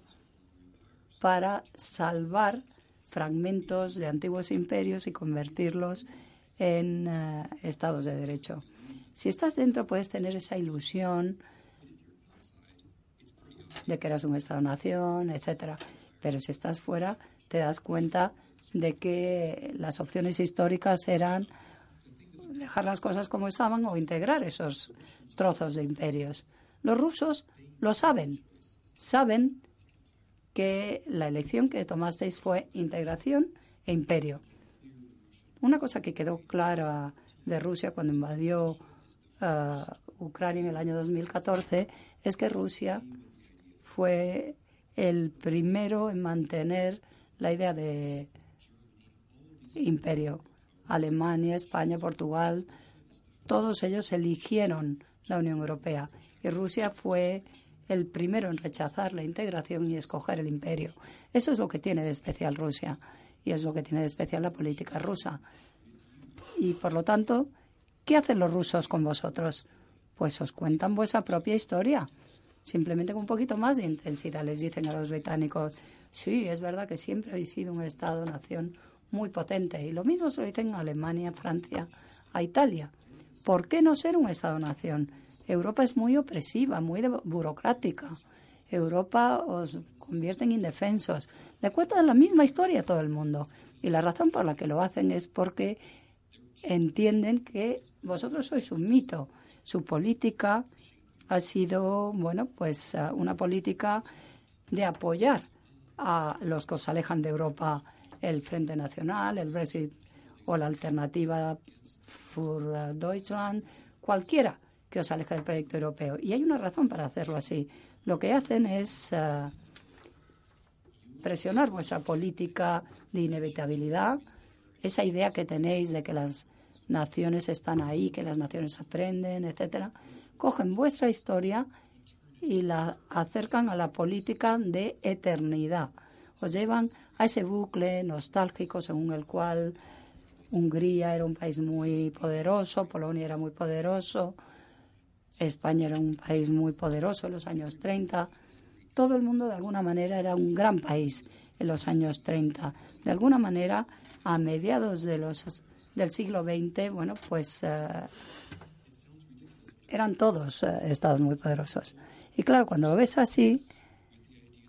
para salvar fragmentos de antiguos imperios y convertirlos en eh, estados de derecho. Si estás dentro puedes tener esa ilusión de que eras un Estado-nación, etcétera. Pero si estás fuera, te das cuenta de que las opciones históricas eran dejar las cosas como estaban o integrar esos trozos de imperios. Los rusos lo saben, saben que la elección que tomasteis fue integración e imperio. Una cosa que quedó clara de Rusia cuando invadió uh, Ucrania en el año 2014 es que Rusia fue el primero en mantener la idea de imperio. Alemania, España, Portugal, todos ellos eligieron la Unión Europea y Rusia fue el primero en rechazar la integración y escoger el imperio. Eso es lo que tiene de especial Rusia y es lo que tiene de especial la política rusa. Y por lo tanto, ¿qué hacen los rusos con vosotros? Pues os cuentan vuestra propia historia. Simplemente con un poquito más de intensidad les dicen a los británicos, sí, es verdad que siempre habéis sido un Estado-nación muy potente. Y lo mismo se lo dicen a Alemania, Francia, a Italia. ¿Por qué no ser un Estado-nación? Europa es muy opresiva, muy burocrática. Europa os convierte en indefensos. Le cuentan la misma historia a todo el mundo. Y la razón por la que lo hacen es porque entienden que vosotros sois un mito. Su política ha sido, bueno, pues eh, una política de apoyar a los que os alejan de Europa, el Frente Nacional, el Brexit o la alternativa für Deutschland, cualquiera que os aleje del proyecto europeo. Y hay una razón para hacerlo así. Lo que hacen es eh, presionar vuestra política de inevitabilidad, esa idea que tenéis de que las naciones están ahí, que las naciones aprenden, etcétera. Cogen vuestra historia y la acercan a la política de eternidad. Os llevan a ese bucle nostálgico según el cual Hungría era un país muy poderoso, Polonia era muy poderoso, España era un país muy poderoso en los años 30. Todo el mundo de alguna manera era un gran país en los años 30. De alguna manera, a mediados de los, del siglo XX, bueno, pues eh, eran todos eh, estados muy poderosos. Y claro, cuando lo ves así,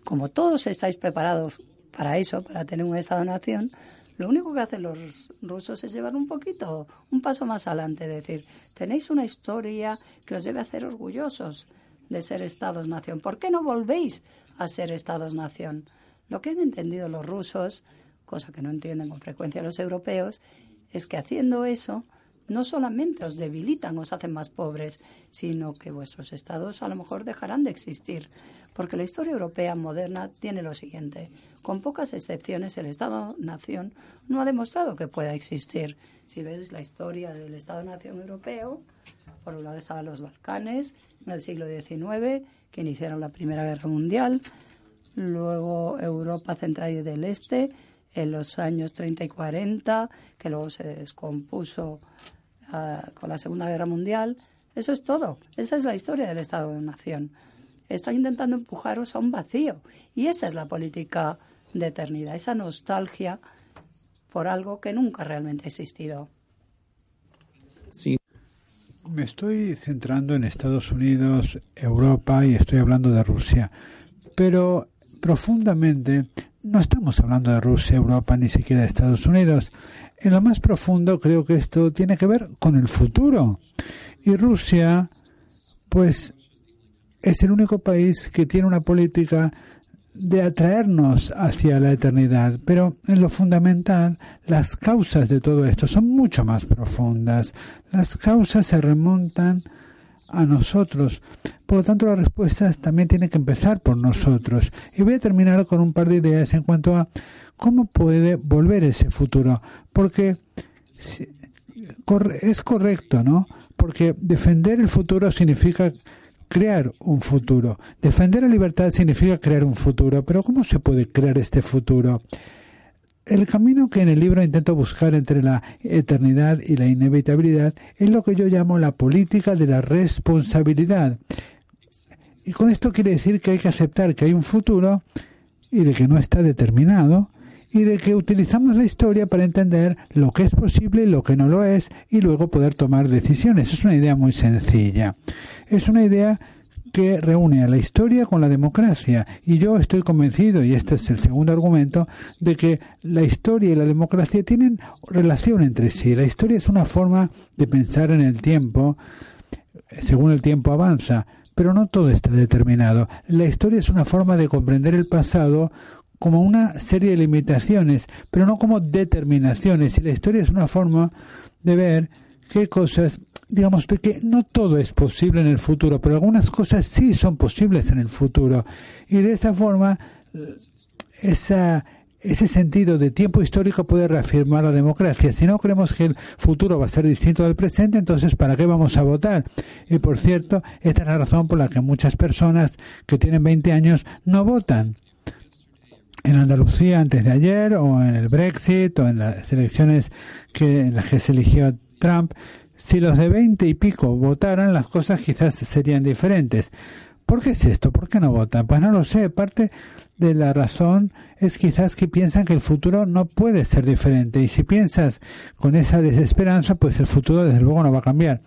como todos estáis preparados para eso, para tener un Estado-nación, lo único que hacen los rusos es llevar un poquito, un paso más adelante, decir, tenéis una historia que os debe hacer orgullosos de ser Estados-nación. ¿Por qué no volvéis a ser Estados-nación? Lo que han entendido los rusos, cosa que no entienden con frecuencia los europeos, es que haciendo eso no solamente os debilitan, os hacen más pobres, sino que vuestros estados a lo mejor dejarán de existir. Porque la historia europea moderna tiene lo siguiente. Con pocas excepciones, el Estado-nación no ha demostrado que pueda existir. Si ves la historia del Estado-nación europeo, por un lado estaban los Balcanes en el siglo XIX, que iniciaron la Primera Guerra Mundial, luego Europa Central y del Este, en los años 30 y 40, que luego se descompuso con la Segunda Guerra Mundial. Eso es todo. Esa es la historia del Estado-nación están intentando empujaros a un vacío. Y esa es la política de eternidad, esa nostalgia por algo que nunca realmente ha existido. Sí. Me estoy centrando en Estados Unidos, Europa y estoy hablando de Rusia. Pero profundamente no estamos hablando de Rusia, Europa, ni siquiera de Estados Unidos. En lo más profundo creo que esto tiene que ver con el futuro. Y Rusia, pues es el único país que tiene una política de atraernos hacia la eternidad, pero en lo fundamental las causas de todo esto son mucho más profundas. Las causas se remontan a nosotros. Por lo tanto, las respuestas también tienen que empezar por nosotros. Y voy a terminar con un par de ideas en cuanto a cómo puede volver ese futuro. Porque es correcto, ¿no? Porque defender el futuro significa crear un futuro. Defender la libertad significa crear un futuro, pero ¿cómo se puede crear este futuro? El camino que en el libro intento buscar entre la eternidad y la inevitabilidad es lo que yo llamo la política de la responsabilidad. Y con esto quiere decir que hay que aceptar que hay un futuro y de que no está determinado y de que utilizamos la historia para entender lo que es posible y lo que no lo es y luego poder tomar decisiones. Es una idea muy sencilla. Es una idea que reúne a la historia con la democracia. Y yo estoy convencido, y este es el segundo argumento, de que la historia y la democracia tienen relación entre sí. La historia es una forma de pensar en el tiempo según el tiempo avanza, pero no todo está determinado. La historia es una forma de comprender el pasado como una serie de limitaciones, pero no como determinaciones. Y la historia es una forma de ver qué cosas, digamos, que no todo es posible en el futuro, pero algunas cosas sí son posibles en el futuro. Y de esa forma, ese sentido de tiempo histórico puede reafirmar la democracia. Si no creemos que el futuro va a ser distinto del presente, entonces ¿para qué vamos a votar? Y por cierto, esta es la razón por la que muchas personas que tienen 20 años no votan en Andalucía antes de ayer o en el Brexit o en las elecciones que, en las que se eligió Trump, si los de veinte y pico votaran, las cosas quizás serían diferentes. ¿Por qué es esto? ¿Por qué no votan? Pues no lo sé. Parte de la razón es quizás que piensan que el futuro no puede ser diferente. Y si piensas con esa desesperanza, pues el futuro desde luego no va a cambiar.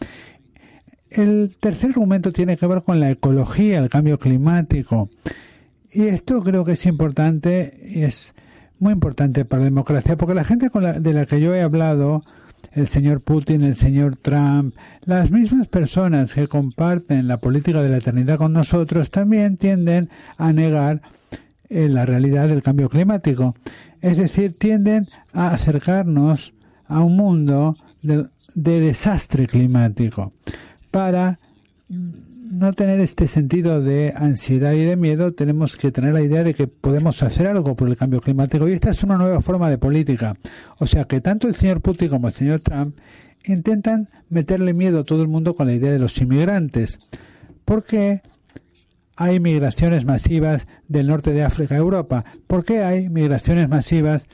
El tercer argumento tiene que ver con la ecología, el cambio climático. Y esto creo que es importante es muy importante para la democracia, porque la gente con la, de la que yo he hablado, el señor Putin, el señor Trump, las mismas personas que comparten la política de la eternidad con nosotros, también tienden a negar eh, la realidad del cambio climático. Es decir, tienden a acercarnos a un mundo de desastre climático para no tener este sentido de ansiedad y de miedo, tenemos que tener la idea de que podemos hacer algo por el cambio climático. Y esta es una nueva forma de política. O sea que tanto el señor Putin como el señor Trump intentan meterle miedo a todo el mundo con la idea de los inmigrantes. Porque hay migraciones masivas del norte de África a Europa. ¿Por qué hay migraciones masivas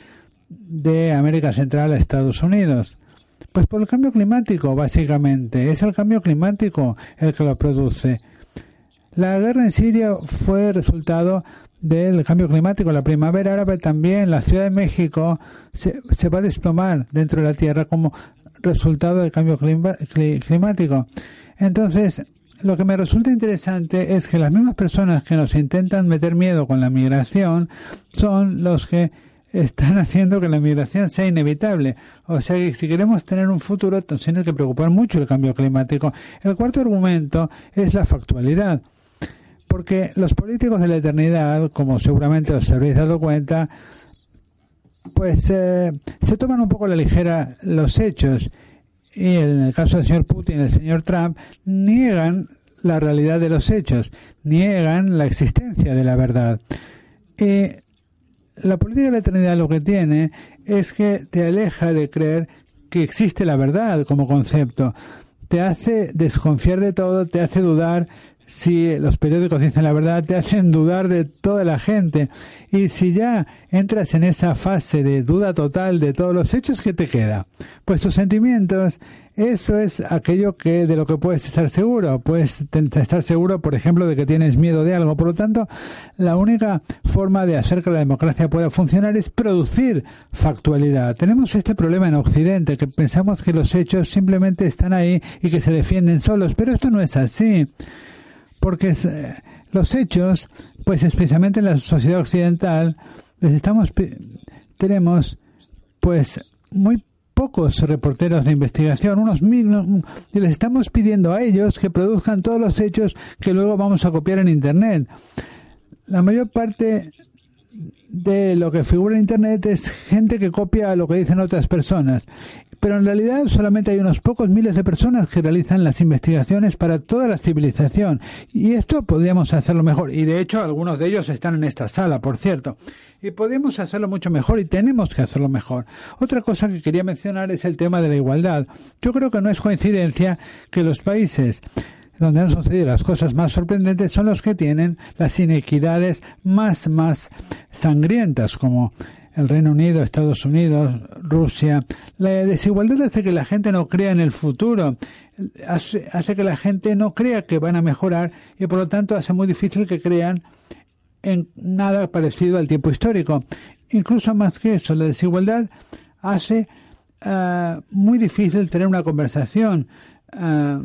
de América Central a Estados Unidos? Pues por el cambio climático, básicamente. Es el cambio climático el que lo produce. La guerra en Siria fue resultado del cambio climático. La primavera árabe también, la Ciudad de México se, va a desplomar dentro de la Tierra como resultado del cambio climático. Entonces, lo que me resulta interesante es que las mismas personas que nos intentan meter miedo con la migración son los que están haciendo que la migración sea inevitable. O sea que si queremos tener un futuro, entonces tiene que preocupar mucho el cambio climático. El cuarto argumento es la factualidad. Porque los políticos de la eternidad, como seguramente os habréis dado cuenta, pues eh, se toman un poco a la ligera los hechos. Y en el caso del señor Putin y el señor Trump, niegan la realidad de los hechos, niegan la existencia de la verdad. La política de la eternidad lo que tiene es que te aleja de creer que existe la verdad como concepto. Te hace desconfiar de todo, te hace dudar si los periódicos dicen la verdad, te hacen dudar de toda la gente. Y si ya entras en esa fase de duda total de todos los hechos, ¿qué te queda? Pues tus sentimientos eso es aquello que de lo que puedes estar seguro. Puedes estar seguro, por ejemplo, de que tienes miedo de algo. Por lo tanto, la única forma de hacer que la democracia pueda funcionar es producir factualidad. Tenemos este problema en Occidente, que pensamos que los hechos simplemente están ahí y que se defienden solos, pero esto no es así. Porque eh, los hechos, pues especialmente en la sociedad occidental, les estamos tenemos pues muy pocos reporteros de investigación, unos mil, y les estamos pidiendo a ellos que produzcan todos los hechos que luego vamos a copiar en Internet. La mayor parte de lo que figura en Internet es gente que copia lo que dicen otras personas. Pero en realidad solamente hay unos pocos miles de personas que realizan las investigaciones para toda la civilización. Y esto podríamos hacerlo mejor. Y de hecho algunos de ellos están en esta sala, por cierto y podemos hacerlo mucho mejor y tenemos que hacerlo mejor. Otra cosa que quería mencionar es el tema de la igualdad. Yo creo que no es coincidencia que los países donde han sucedido las cosas más sorprendentes son los que tienen las inequidades más, más sangrientas, como el Reino Unido, Estados Unidos, Rusia. La desigualdad hace que la gente no crea en el futuro, hace, que la gente no crea que van a mejorar y por lo tanto hace muy difícil que crean en nada parecido al tiempo histórico. Incluso más que eso, la desigualdad hace ah, muy difícil tener una conversación ah,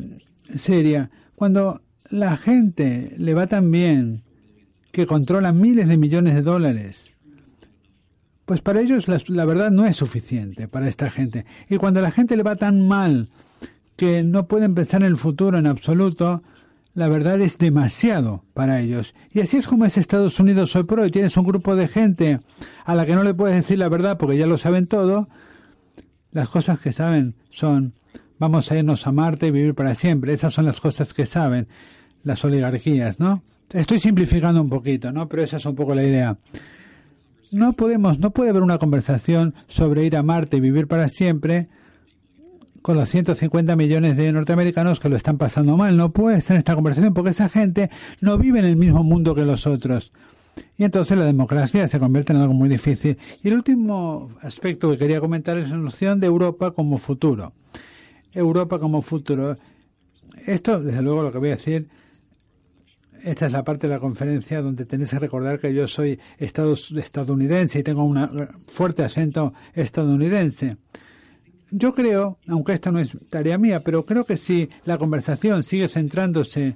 seria. Cuando la gente le va tan bien que controla miles de millones de dólares, pues para ellos la, verdad no es suficiente para esta gente. Y cuando la gente le va tan mal que no pueden pensar en el futuro en absoluto, la verdad es demasiado para ellos. Y así es como es Estados Unidos hoy por hoy. Tienes un grupo de gente a la que no le puedes decir la verdad porque ya lo saben todo. Las cosas que saben son vamos a irnos a Marte y vivir para siempre. Esas son las cosas que saben las oligarquías, ¿no? Estoy simplificando un poquito, ¿no? Pero esa es un poco la idea. No podemos, no puede haber una conversación sobre ir a Marte y vivir para siempre con los 150 millones de norteamericanos que lo están pasando mal. No puede estar en esta conversación porque esa gente no vive en el mismo mundo que los otros. y entonces la democracia se convierte en algo muy difícil. Y el último aspecto que quería comentar es la noción de Europa como futuro. Europa como futuro. Esto, desde luego, lo que voy a decir, esta es la parte de la conferencia donde tenéis que recordar que yo soy estadounidense y tengo un fuerte acento estadounidense. Yo creo, aunque esta no es tarea mía, pero creo que si la conversación sigue centrándose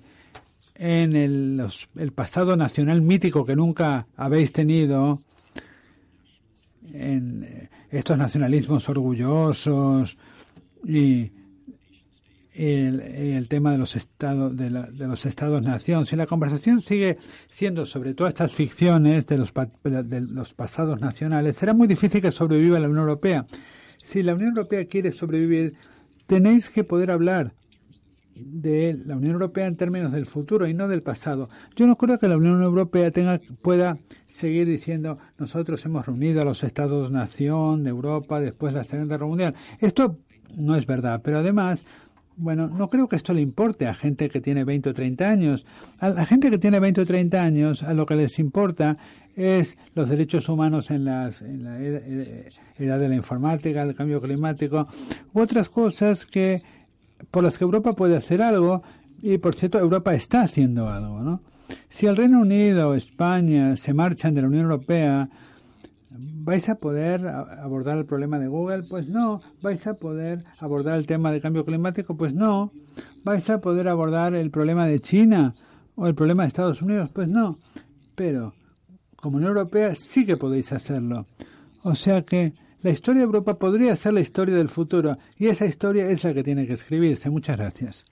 en el, el pasado nacional mítico que nunca habéis tenido, en eh, estos nacionalismos orgullosos y el, tema de los estados de, de los estados nación si la conversación sigue siendo sobre todas estas ficciones de los, de los pasados nacionales será muy difícil que sobreviva la Unión Europea si la Unión Europea quiere sobrevivir tenéis que poder hablar de la Unión Europea en términos del futuro y no del pasado. Yo no creo que la Unión Europea tenga, pueda seguir diciendo nosotros hemos reunido a los Estados-nación de Europa después de la Segunda Guerra Mundial. Esto no es verdad, pero además bueno, no creo que esto le importe a gente que tiene 20 o 30 años. A la gente que tiene 20 o 30 años, a lo que les importa es los derechos humanos en, las, la edad de la informática, el cambio climático, u otras cosas que por las que Europa puede hacer algo y por cierto Europa está haciendo algo, ¿no? Si el Reino Unido o España se marchan de la Unión Europea, ¿vais a poder abordar el problema de Google? Pues no. ¿Vais a poder abordar el tema del cambio climático? Pues no. ¿Vais a poder abordar el problema de China o el problema de Estados Unidos? Pues no. Pero como Unión Europea sí que podéis hacerlo. O sea que la historia de Europa podría ser la historia del futuro y esa historia es la que tiene que escribirse. Muchas gracias.